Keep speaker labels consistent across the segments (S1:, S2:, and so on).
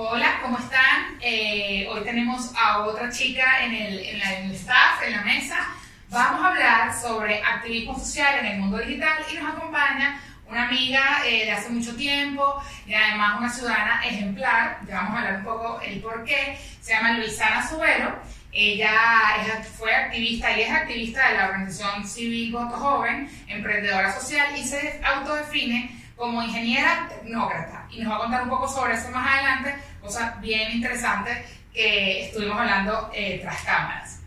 S1: Hola, ¿cómo están? Eh, hoy tenemos a otra chica en el, en, la, en el staff, en la mesa. Vamos a hablar sobre activismo social en el mundo digital y nos acompaña una amiga eh, de hace mucho tiempo y además una ciudadana ejemplar. Ya vamos a hablar un poco el por qué. Se llama Luisana Subero. Ella es- fue activista y es activista de la organización Civil Voto Joven, emprendedora social y se autodefine como ingeniera tecnócrata. Y nos va a contar un poco sobre eso más adelante, cosas bien interesantes que estuvimos hablando eh, tras cámaras.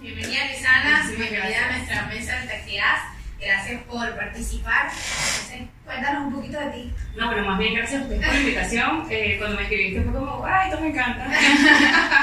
S2: Bienvenida Lisana, bienvenida a nuestra mesa de actividad. Gracias por participar. Entonces, cuéntanos un poquito de ti.
S3: No, bueno, más bien gracias a ustedes por la invitación. Eh, cuando me escribiste fue como, ay, esto me encanta.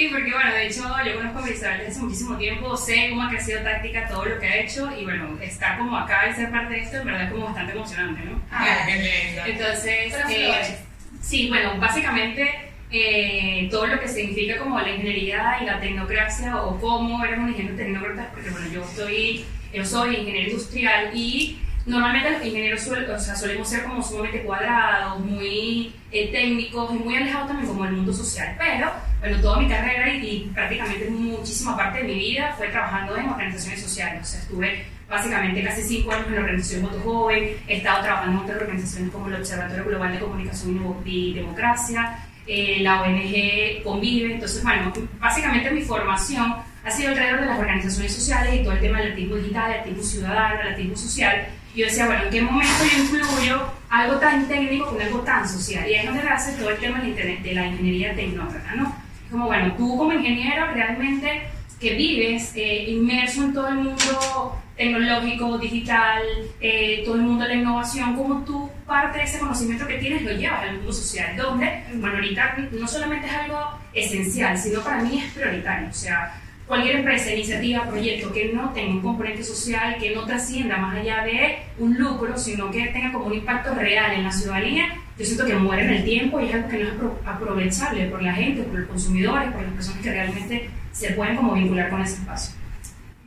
S3: sí, porque bueno, de hecho yo conozco a desde hace muchísimo tiempo, sé cómo ha crecido táctica, todo lo que ha hecho y bueno, estar como acá y ser parte de esto en verdad es como bastante emocionante, ¿no?
S1: Ah, qué lindo.
S3: Entonces, eh, sí, bueno, básicamente eh, todo lo que significa como la ingeniería y la tecnocracia o cómo eres un ingeniero tecnócrata, porque bueno, yo estoy, yo soy ingeniero industrial y normalmente los ingenieros suel- o sea, solemos ser como sumamente cuadrados, muy eh, técnicos y muy alejados también como del mundo social, pero bueno, toda mi carrera y, y prácticamente muchísima parte de mi vida fue trabajando en organizaciones sociales, o sea, estuve básicamente casi cinco años en la organización Voto Joven, he estado trabajando en otras organizaciones como el Observatorio Global de Comunicación y Demo- y Democracia, eh, la ONG Convive, entonces bueno, básicamente mi formación ha sido alrededor de las organizaciones sociales y todo el tema del activismo digital, el activismo ciudadano, el activismo social, y yo decía, bueno, ¿en qué momento yo incluyo algo tan técnico con algo tan social? Y ahí es donde nace todo el tema de la ingeniería tecnócrata, ¿no? Como bueno, tú como ingeniero realmente que vives eh, inmerso en todo el mundo tecnológico, digital, eh, todo el mundo de la innovación, cómo tú parte de ese conocimiento que tienes lo llevas al mundo social, donde, bueno, ahorita no solamente es algo esencial, sino para mí es prioritario, o sea, cualquier empresa, iniciativa, proyecto que no tenga un componente social, que no trascienda más allá de un lucro, sino que tenga como un impacto real en la ciudadanía, yo siento que muere en el tiempo y es algo que no es apro- aprovechable por la gente, por los consumidores, por las personas que realmente se pueden como vincular con ese espacio.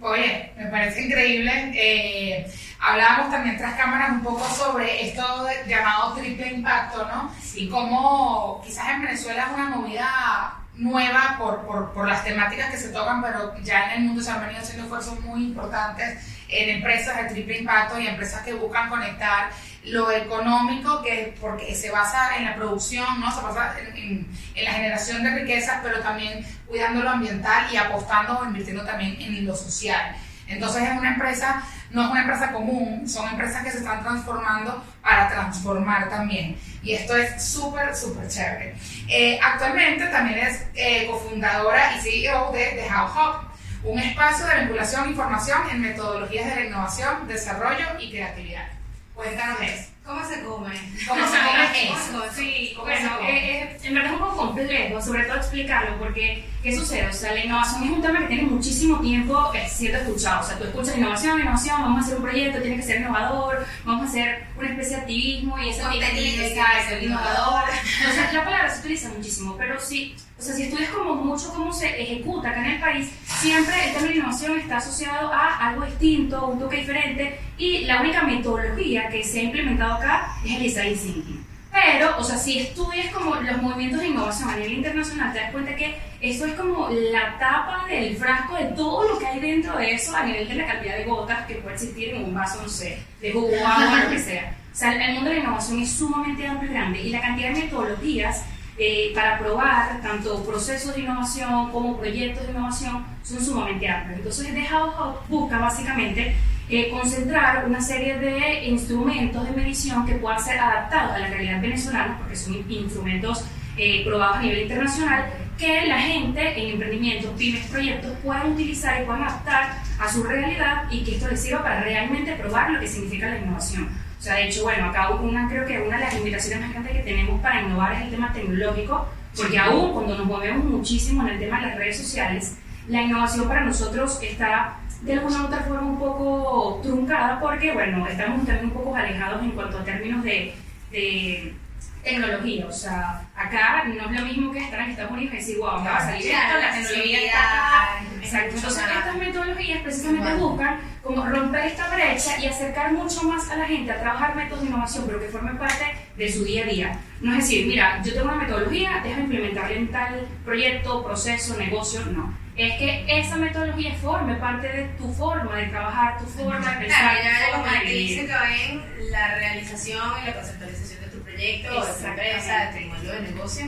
S1: Oye, me parece increíble. Eh, hablábamos también tras cámaras un poco sobre esto llamado triple impacto, ¿no? Y cómo quizás en Venezuela es una movida nueva por, por, por las temáticas que se tocan, pero ya en el mundo se han venido haciendo esfuerzos muy importantes en empresas de triple impacto y empresas que buscan conectar lo económico, que porque se basa en la producción, ¿no? se basa en la generación de riquezas, pero también cuidando lo ambiental y apostando o invirtiendo también en lo social. Entonces es una empresa, no es una empresa común, son empresas que se están transformando para transformar también. Y esto es súper, súper chévere. Eh, actualmente también es eh, cofundadora y CEO de The How Hub, un espacio de vinculación e información en metodologías de la innovación, desarrollo y creatividad. Cuéntanos eso.
S2: ¿Cómo se come?
S1: ¿Cómo se come eso?
S3: Sí,
S1: ¿Cómo se
S3: bueno,
S1: come?
S3: eh, eh, en verdad es un poco complejo, sobre todo explicarlo, porque ¿qué sucede? O sea, la innovación es un tema que tiene muchísimo tiempo eh, siendo escuchado. O sea, tú escuchas innovación, innovación, vamos a hacer un proyecto, tiene que ser innovador, vamos a hacer una especie de activismo y eso tiene que ser
S2: innovador.
S3: O sea, la palabra se utiliza muchísimo, pero sí, o sea, si estudias como mucho cómo se ejecuta acá en el país, siempre el término innovación está asociado a algo distinto, un toque diferente, y la única metodología que se ha implementado acá es el design thinking. Pero, o sea, si estudias como los movimientos de innovación a nivel internacional, te das cuenta que eso es como la tapa del frasco de todo lo que hay dentro de eso a nivel de la cantidad de gotas que puede existir en un vaso, no sé, de jugo, agua, lo que sea. O sea, el mundo de la innovación es sumamente amplio y grande y la cantidad de metodologías eh, para probar tanto procesos de innovación como proyectos de innovación son sumamente amplios. Entonces, The How Hub busca básicamente eh, concentrar una serie de instrumentos de medición que puedan ser adaptados a la realidad venezolana, porque son in- instrumentos eh, probados a nivel internacional, que la gente en emprendimientos, pymes, proyectos puedan utilizar y puedan adaptar a su realidad y que esto les sirva para realmente probar lo que significa la innovación. O sea, de hecho, bueno, acá una, creo que una de las invitaciones más grandes que tenemos para innovar es el tema tecnológico, porque aún cuando nos movemos muchísimo en el tema de las redes sociales, la innovación para nosotros está de alguna u otra forma un poco truncada porque, bueno, estamos también un poco alejados en cuanto a términos de, de tecnología. O sea, acá no es lo mismo que estar en Estados Unidos y decir, wow, acá va a salir esto, la tecnología está acá. Exacto. Entonces, estas metodologías precisamente buscan como romper esta brecha y acercar mucho más a la gente a trabajar métodos de innovación, pero que formen parte de su día a día. No es decir, mira, yo tengo una metodología, déjame implementarla en tal proyecto, proceso, negocio, no. Es que esa metodología forme parte de tu forma de trabajar, tu forma de pensar,
S2: Claro, ya
S3: forma
S2: como
S3: de
S2: te
S3: vivir.
S2: dice que ven la realización y la conceptualización de tu proyecto o de tu empresa, de tu modelo de negocio,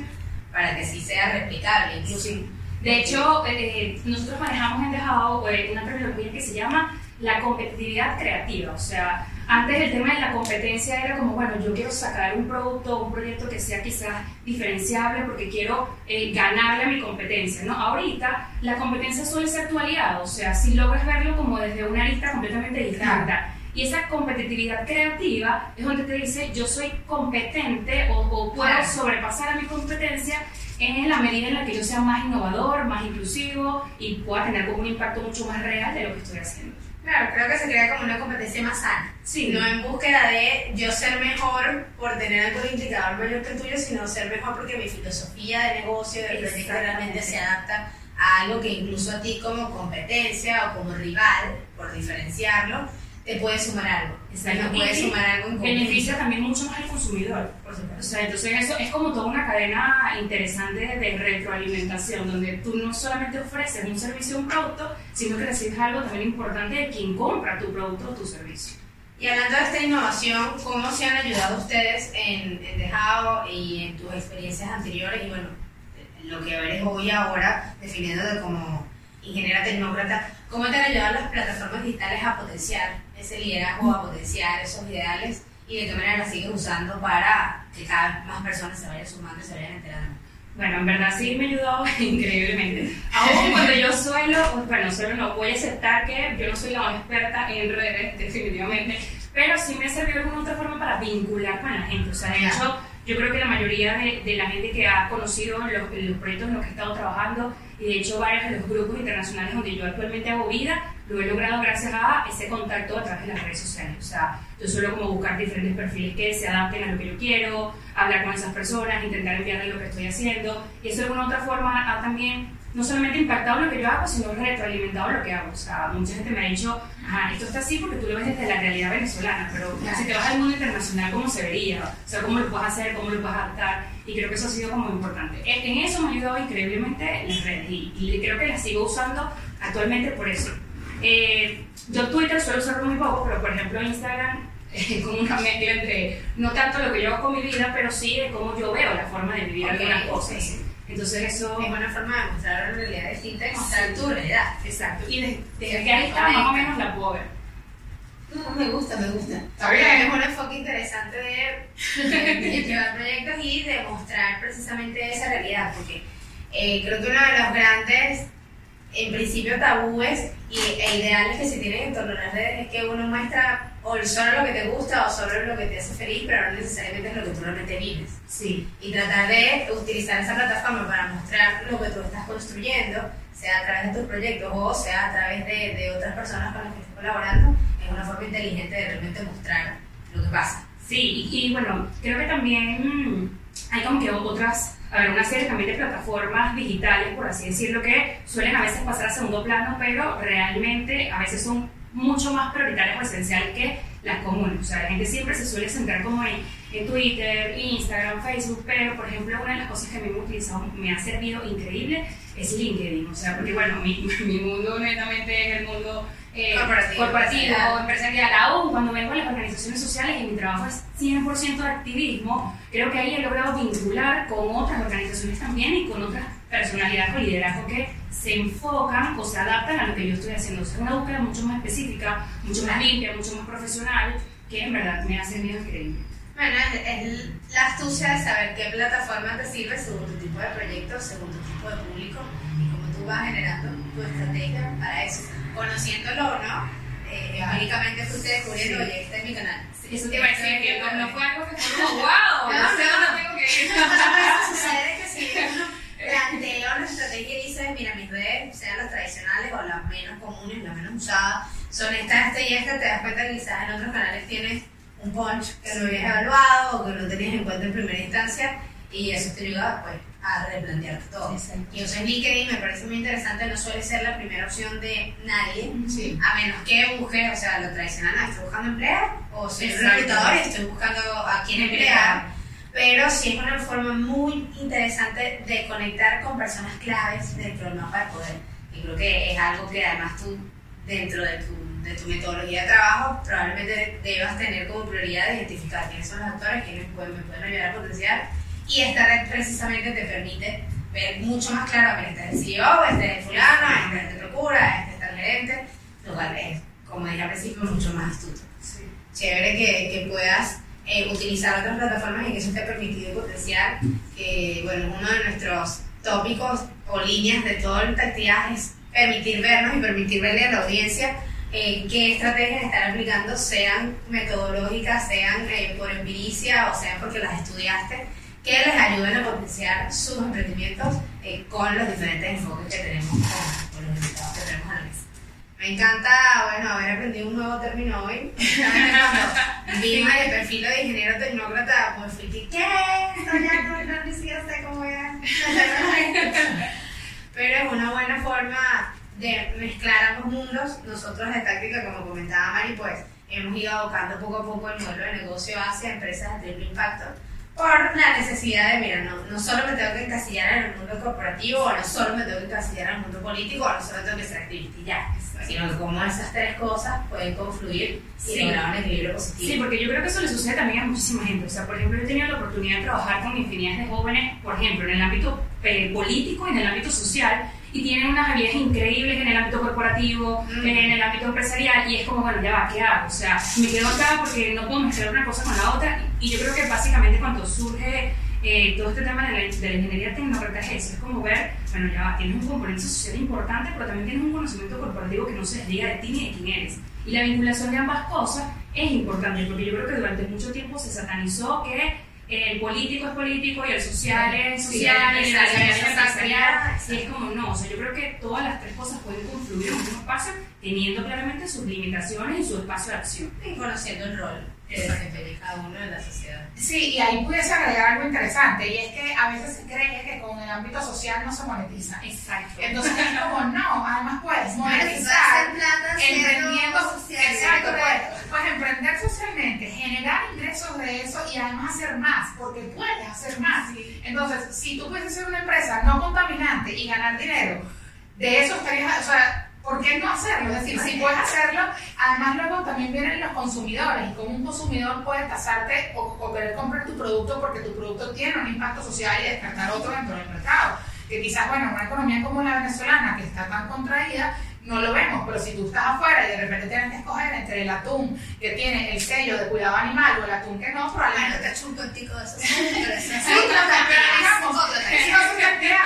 S2: para que sí sea replicable incluso.
S3: Sí. De hecho, eh, nosotros manejamos en Dejado eh, una terminología que se llama la competitividad creativa. O sea, antes el tema de la competencia era como, bueno, yo quiero sacar un producto, un proyecto que sea quizás diferenciable porque quiero eh, ganarle a mi competencia, ¿no? Ahorita la competencia suele ser tu aliado, o sea, si logras verlo como desde una arista completamente distinta. Y esa competitividad creativa es donde te dice, yo soy competente o, o puedo sobrepasar a mi competencia en la medida en la que yo sea más innovador, más inclusivo y pueda tener como un impacto mucho más real de lo que estoy haciendo.
S2: Claro, creo que se crea como una competencia más sana.
S3: Sí.
S2: No en búsqueda de yo ser mejor por tener algún indicador mayor que el tuyo, sino ser mejor porque mi filosofía de negocio, de proyecto realmente se adapta a algo que incluso a ti como competencia o como rival, por diferenciarlo, te puede sumar algo.
S3: Exacto.
S2: Te puede sumar algo en.
S3: Beneficia también mucho más al consumidor.
S2: Por
S3: O
S2: supuesto.
S3: sea, entonces eso es como toda una cadena interesante de retroalimentación, donde tú no solamente ofreces un servicio o un producto, sino que recibes algo también importante de quien compra tu producto o tu servicio.
S2: Y hablando de esta innovación, ¿cómo se han ayudado ustedes en, en Dejado y en tus experiencias anteriores? Y bueno, lo que eres hoy ahora, definiéndote como ingeniera tecnócrata, ¿cómo te han ayudado las plataformas digitales a potenciar ese liderazgo, a potenciar esos ideales? ¿Y de qué manera las sigues usando para que cada vez más personas se vayan sumando y se vayan enterando?
S3: Bueno, en verdad sí me ha ayudado increíblemente. Aún cuando yo suelo, bueno, solo no voy a aceptar que yo no soy la más experta en redes, definitivamente, pero sí me ha servido de alguna otra forma para vincular con la gente. O sea, de hecho, yo creo que la mayoría de, de la gente que ha conocido los, los proyectos en los que he estado trabajando, y de hecho varios de los grupos internacionales donde yo actualmente hago vida, lo he logrado gracias a ese contacto a través de las redes sociales. O sea, yo suelo como buscar diferentes perfiles que se adapten a lo que yo quiero, hablar con esas personas, intentar enviarles lo que estoy haciendo, y eso de alguna otra forma ha también no solamente impactado lo que yo hago, sino retroalimentado lo que hago. O sea, mucha gente me ha dicho, ajá, esto está así porque tú lo ves desde la realidad venezolana, pero
S2: Claro.
S3: si te vas al mundo internacional, ¿cómo se vería? O sea, ¿cómo lo puedes hacer? ¿Cómo lo puedes adaptar? Y creo que eso ha sido como importante. En en eso me ha ayudado increíblemente las redes y, y creo que las sigo usando actualmente por eso. Eh, yo Twitter suelo usarlo muy poco, pero por ejemplo Instagram es como una mezcla entre no tanto lo que yo hago con mi vida, pero sí de cómo yo veo la forma de vivir
S2: Ok,
S3: algunas cosas.
S2: Sí.
S3: Entonces eso...
S2: Es una forma de mostrar una realidad distinta y mostrar tu realidad.
S3: Exacto. Y desde,
S2: Sí,
S3: que ahí está, más o menos la puedo ver.
S2: No, me gusta, me gusta.
S1: Está bien.
S2: Es un enfoque interesante de, de llevar proyectos y de mostrar precisamente esa realidad, porque eh, creo que uno de los grandes, en principio, tabúes y, e ideales que se tienen en torno a las redes es que uno muestra o solo lo que te gusta o solo lo que te hace feliz, pero no necesariamente es lo que tú realmente vives.
S3: Sí.
S2: Y tratar de utilizar esa plataforma para mostrar lo que tú estás construyendo, sea a través de tus proyectos o sea a través de, de otras personas con las que estás colaborando, es una forma inteligente de realmente mostrar lo que pasa.
S3: Sí, y, y bueno, creo que también mm, hay como que otras, a ver, una serie también de plataformas digitales, por así decirlo, que suelen a veces pasar a segundo plano, pero realmente a veces son mucho más prioritarias o esenciales que las comunes. O sea, la gente siempre se suele centrar como en, en Twitter, Instagram, Facebook, pero por ejemplo, una de las cosas que a mí me, utilizado, me ha servido increíble es LinkedIn. O sea, porque bueno, mi, mi mundo netamente es el mundo eh,
S2: Corporativo,
S3: corporativo,
S2: empresarial.
S3: empresarial. Aún cuando vengo a las organizaciones sociales y mi trabajo es 100% de activismo, creo que ahí he logrado vincular con otras organizaciones también y con otras personalidades con liderazgo que se enfocan o se adaptan a lo que yo estoy haciendo. O sea, una búsqueda mucho más específica, mucho más limpia, mucho más profesional, que en verdad me ha servido increíble.
S2: Bueno, es, es la astucia de saber qué plataforma te sirve según tu tipo de proyecto, según tu tipo de público y cómo tú vas generando tu estrategia para eso. Conociéndolo o no, eh, empíricamente fuiste descubriendo, oye, este es mi canal.
S3: Eso te iba a decir que no, no fue algo que fue como, wow,
S2: No,
S3: no, sé
S2: no.
S3: dónde tengo que ir.
S2: Sucede que si uno plantea una estrategia y dice, mira, mis redes, sean las tradicionales o las menos comunes, las menos usadas, son esta, esta y esta, te das cuenta que quizás en otros canales tienes un punch que no habías evaluado o que no tenías en cuenta en primera instancia y eso te ayuda pues a replantearte todo. Y yo soy LinkedIn, me parece muy interesante, no suele ser la primera opción de nadie,
S1: Sí.
S2: a menos que busque, o sea, lo tradicional, ah, estoy buscando emplear, o soy un
S1: Exacto.
S2: reclutador y estoy buscando a quién emplear. Pero sí es una forma muy interesante de conectar con personas claves dentro del mapa de poder. Y creo que es algo que además tú, dentro de tu, de tu metodología de trabajo, probablemente debas tener como prioridad de identificar quiénes son los actores, quiénes pueden, me pueden ayudar a potenciar. Y esta red precisamente te permite ver mucho más claro, mira, este es el CEO, este es el fulano, este es el que procura, este está el gerente, lo cual es, como dije al principio, mucho más astuto chévere que, que puedas eh, utilizar otras plataformas y que eso ha permitido potenciar que, bueno, uno de nuestros tópicos o líneas de toda esta actividad es permitir vernos y permitir verle a la audiencia eh, qué estrategias están aplicando, sean metodológicas, sean eh, por empiricia o sean porque las estudiaste, que les ayuden a potenciar sus emprendimientos eh, con los diferentes enfoques que tenemos con, con los invitados que tenemos a la mesa. Me encanta, bueno, haber aprendido un nuevo término hoy. Cuando vimos el perfil de ingeniero tecnócrata, pues fui que, ¿qué? Esto ya no, sé cómo era. Pero es una buena forma de mezclar ambos mundos. Nosotros de táctica, como comentaba Mari, pues hemos ido abocando poco a poco el modelo de negocio hacia empresas de triple impacto por la necesidad de, mira, no, no solo me tengo que encasillar en el mundo corporativo, o no solo me tengo que encasillar en el mundo político, o no solo tengo que ser activista y ya, sino que cómo esas tres cosas pueden confluir y
S3: Sí.
S2: lograr un equilibrio positivo.
S3: Sí, porque yo creo que eso le sucede también a muchísima gente. O sea, por ejemplo, yo he tenido la oportunidad de trabajar con infinidad de jóvenes, por ejemplo, en el ámbito eh, político y en el ámbito social, y tienen unas habilidades increíbles en el ámbito corporativo,
S2: Mm.
S3: en el ámbito empresarial, y es como, bueno, ya va, ¿qué hago? O sea, me quedo acá porque no puedo mezclar una cosa con la otra, y yo creo que básicamente cuando surge eh, todo este tema de la, de la ingeniería tecnológica es eso, es como ver, bueno, ya va, tienes un componente social importante, pero también tienes un conocimiento corporativo que no se desliga de ti ni de quién eres. Y la vinculación de ambas cosas es importante, porque yo creo que durante mucho tiempo se satanizó que el político es político y el social es social y
S2: empresarial es
S3: es empresarial.
S2: empresarial.
S3: Y es como no, o sea, yo creo que todas las tres cosas pueden confluir en un espacio, teniendo claramente sus limitaciones y su espacio de acción.
S2: Y conociendo el rol que desempeña cada uno en la sociedad.
S1: Sí, y ahí pudiese agregar algo interesante, y es que a veces se cree que con el ámbito social no se monetiza.
S3: Exacto.
S1: Entonces es como, no, además puedes monetizar
S2: plata
S1: emprendiendo exacto, puedes, puedes emprender socialmente, generar ingresos de eso y además hacer más, porque puedes hacer más. Entonces, si tú puedes ser una empresa no contaminante y ganar dinero, de eso estarías, o sea, ¿por qué no hacerlo? Es decir, si puedes hacerlo, además luego también vienen los consumidores y como un consumidor puede tasarte o, o querer comprar tu producto porque tu producto tiene un impacto social y descartar otro dentro del mercado. Que quizás, bueno, una economía como la venezolana, que está tan contraída, no lo vemos, pero si tú estás afuera y de repente tienes que escoger entre el atún que tiene el sello de cuidado animal o el atún que no, probablemente
S2: te echo un contigo de esos.
S1: Sí,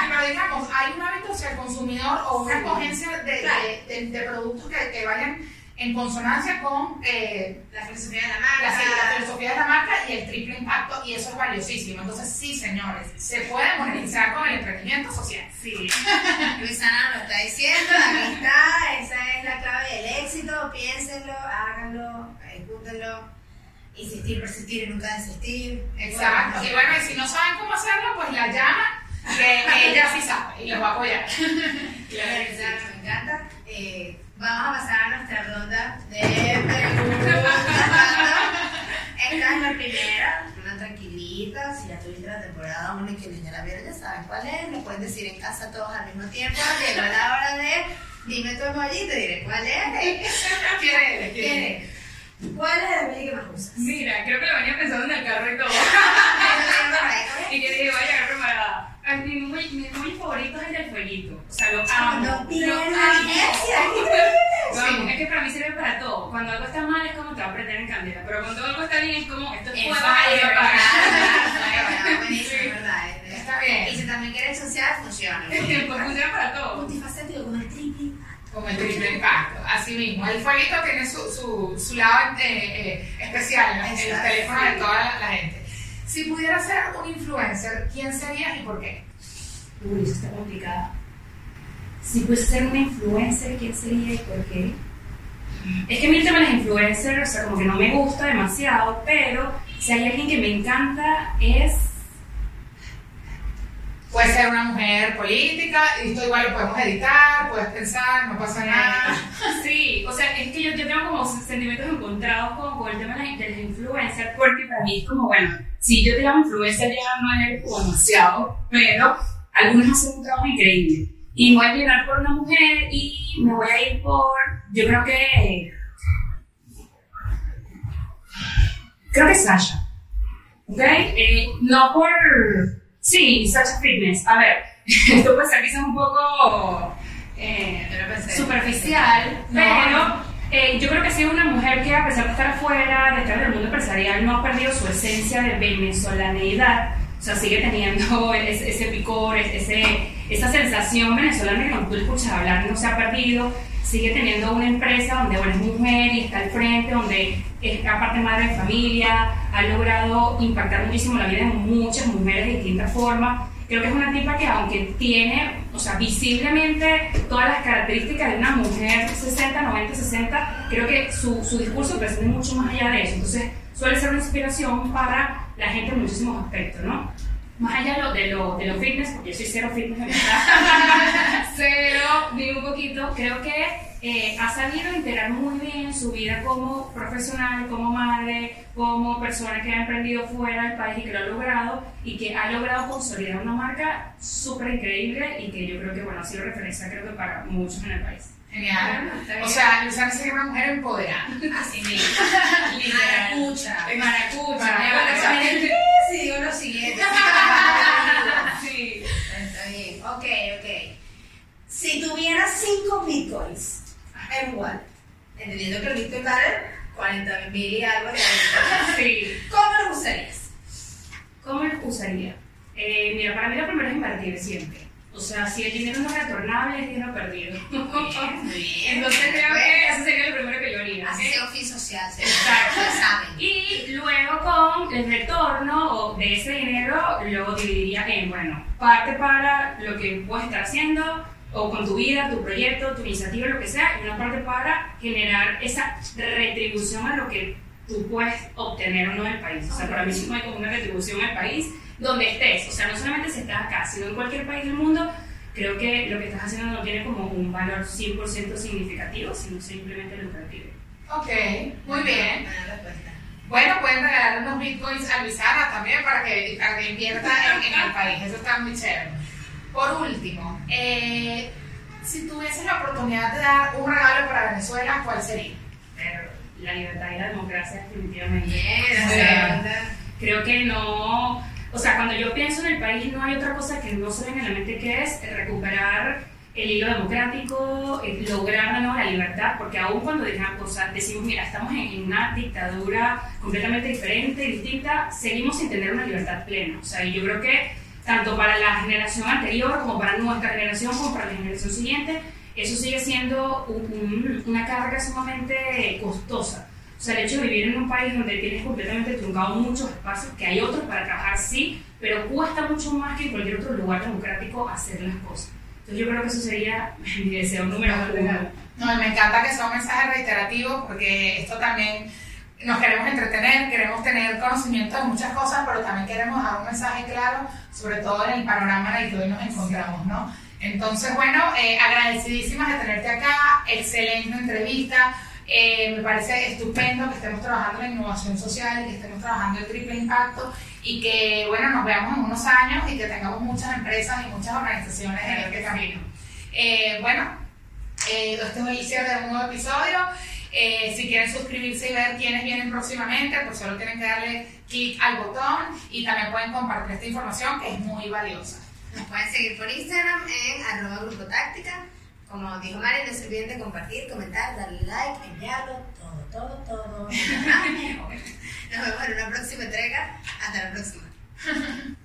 S1: pero, digamos, hay un hábito hacia el consumidor o una escogencia de productos que, que vayan en consonancia con eh,
S2: La filosofía de la
S1: la,
S2: marca.
S1: la filosofía de la marca y el triple impacto, y eso es valiosísimo. Entonces, sí, señores, se puede monetizar con el emprendimiento social.
S3: Sí.
S2: Luisana lo está diciendo, aquí está, esa es la clave del éxito, piénsenlo, háganlo, ejecútenlo, insistir, persistir y nunca desistir.
S1: Exacto. Y bueno, y si no saben cómo hacerlo, pues la llama, que ella sí sabe y los va a apoyar.
S2: Claro, exacto, me encanta. Eh, vamos a pasar a nuestra ronda de preguntas. Esta es la primera, una tranquilita. Si ya tuviste la temporada 1 y quienes ya la vieron ya saben cuál es. Lo pueden decir en casa todos al mismo tiempo. Llegó la hora de dime tu emoji y te diré cuál es.
S1: ¿Quién eres?
S2: ¿Quién es? ¿Cuál es el emoji que más usas?
S3: Mira, creo que lo venía pensando en el carro y todo. y que dije, vaya, preparada. A Mi muy, mi favorito es el del fueguito. O sea, lo amo.
S2: No
S3: lo
S2: pierdas
S3: amo.
S2: inercia.
S3: Vamos, es que para mí sirve para todo. Cuando algo está mal es como te va a prender en candela. Pero cuando algo está bien es como esto es
S2: En
S3: fuego
S2: fire,
S3: y va a apagar.
S2: fire, buenísimo, ¿verdad?
S1: Está bien.
S2: Y si también quieres chancear, funciona.
S3: Pues funciona para todo.
S2: Multifacético como el triple.
S1: Como el triple impacto, así mismo. El fueguito tiene su, su, su lado eh, eh, especial en, los- en los teléfonos de toda la, la gente. Si pudiera ser un influencer, ¿quién serías y por qué?
S3: Uy, eso está complicado. Si pudiese ser una influencer, ¿quién sería y por qué? Es que a mí el tema de las influencers, o sea, como que no me gusta demasiado, pero si hay alguien que me encanta es
S1: Puede ser una mujer política, y esto igual lo podemos editar, puedes pensar, no pasa nada.
S3: Sí, o sea, es que yo, yo tengo como sentimientos encontrados con, con el tema de las, de las influencers, porque para mí es como, bueno, si yo te llamo influencer ya no es como demasiado, pero algunos hacen un trabajo increíble. Y voy a llegar por una mujer y me voy a ir por, yo creo que, creo que Sasha, ¿ok? Eh, no por Sí, Sasha Fitness. A ver, esto puede ser quizás un poco eh, superficial,
S1: No.
S3: pero eh, yo creo que ha sido una mujer que a pesar de estar afuera, de estar en el mundo empresarial, no ha perdido su esencia de venezolaneidad. O sea, sigue teniendo ese, ese picor, ese, esa sensación venezolana que cuando tú escuchas hablar no se ha perdido. Sigue teniendo una empresa donde bueno, es mujer y está al frente, donde es aparte madre de familia, ha logrado impactar muchísimo la vida de muchas mujeres de distintas formas. Creo que es una tipa que aunque tiene, o sea, visiblemente todas las características de una mujer 60, 90, 60, creo que su, su discurso presenta mucho más allá de eso. Entonces, suele ser una inspiración para la gente en muchísimos aspectos, ¿no? Más allá de lo, de lo, de lo fitness, porque yo soy cero fitness, cero, digo un poquito, creo que eh, ha sabido integrar muy bien su vida como profesional, como madre, como persona que ha emprendido fuera del país y que lo ha logrado y que ha logrado consolidar una marca súper increíble y que yo creo que bueno, ha sido referencia creo que para muchos en el país.
S1: Genial.
S2: Bueno.
S1: O sea, Luciana sería una mujer empoderada.
S2: Así mismo.
S3: Literal.
S2: Maracucha.
S3: Maracucha.
S2: Maracucha. Sí, digo lo siguiente.
S3: Sí.
S2: Está bien. Ok, ok. Si tuvieras 5 bitcoins en wallet, entendiendo que el bitcoin vale 40 mil y algo,
S3: Sí.
S2: ¿cómo lo usarías?
S3: ¿Cómo los usaría? Eh, mira, para mí lo primero es invertir siempre. O sea, si el dinero no es retornable, es dinero perdido.
S2: Muy bien.
S3: Entonces creo que eso sería lo primero que yo haría.
S2: Así
S3: ¿ok?
S2: sea oficio social, se
S3: Exacto.
S2: ya saben.
S3: Y luego con el retorno o de ese dinero lo dividiría en, bueno, parte para lo que estar haciendo o con tu vida, tu proyecto, tu iniciativa, lo que sea, y una parte para generar esa retribución a lo que tú puedes obtener o no del país. O sea, para mí sí hay como una retribución al país donde estés. O sea, no solamente si estás acá, sino en cualquier país del mundo, creo que lo que estás haciendo no tiene como un valor 100% significativo, sino simplemente lucrativo.
S1: Ok, muy bien. Bueno, pueden regalar unos bitcoins a Luisana también para que, para que invierta en, en el país. Eso está muy chévere. Por último, eh, si tuvieses la oportunidad de dar un regalo para Venezuela, ¿cuál sería?
S3: La libertad y la democracia definitivamente. O sea, creo que no, o sea, cuando yo pienso en el país no hay otra cosa que no se venga en la mente que es recuperar el hilo democrático, eh, lograr de nuevo la libertad, porque aún cuando sea, decimos, mira, estamos en, en una dictadura completamente diferente, distinta, seguimos sin tener una libertad plena. O sea, y yo creo que tanto para la generación anterior como para nuestra generación, como para la generación siguiente, eso sigue siendo un- un- una carga sumamente costosa. O sea, el hecho de vivir en un país donde tienes completamente truncado muchos espacios, que hay otros para trabajar, sí, pero cuesta mucho más que en cualquier otro lugar democrático hacer las cosas. Entonces yo creo que eso sería mi deseo número uno.
S1: No, me encanta que sea un mensaje reiterativo porque esto también nos queremos entretener, queremos tener conocimiento de muchas cosas, pero también queremos dar un mensaje claro, sobre todo en el panorama en el que hoy nos encontramos, ¿no? Entonces, bueno, eh, agradecidísimas de tenerte acá, excelente entrevista. Eh, me parece estupendo que estemos trabajando en innovación social que estemos trabajando el triple impacto y que, bueno, nos veamos en unos años y que tengamos muchas empresas y muchas organizaciones en este camino. Eh, bueno, este es el cierre de un nuevo episodio. Eh, si quieren suscribirse y ver quiénes vienen próximamente, pues solo tienen que darle clic al botón y también pueden compartir esta información que es muy valiosa.
S2: Nos pueden seguir por Instagram en arroba grupo táctica. Como dijo Mari, no se olviden de compartir, comentar, darle like, enviarlo, todo, todo, todo. Nos vemos en una próxima entrega. Hasta la próxima.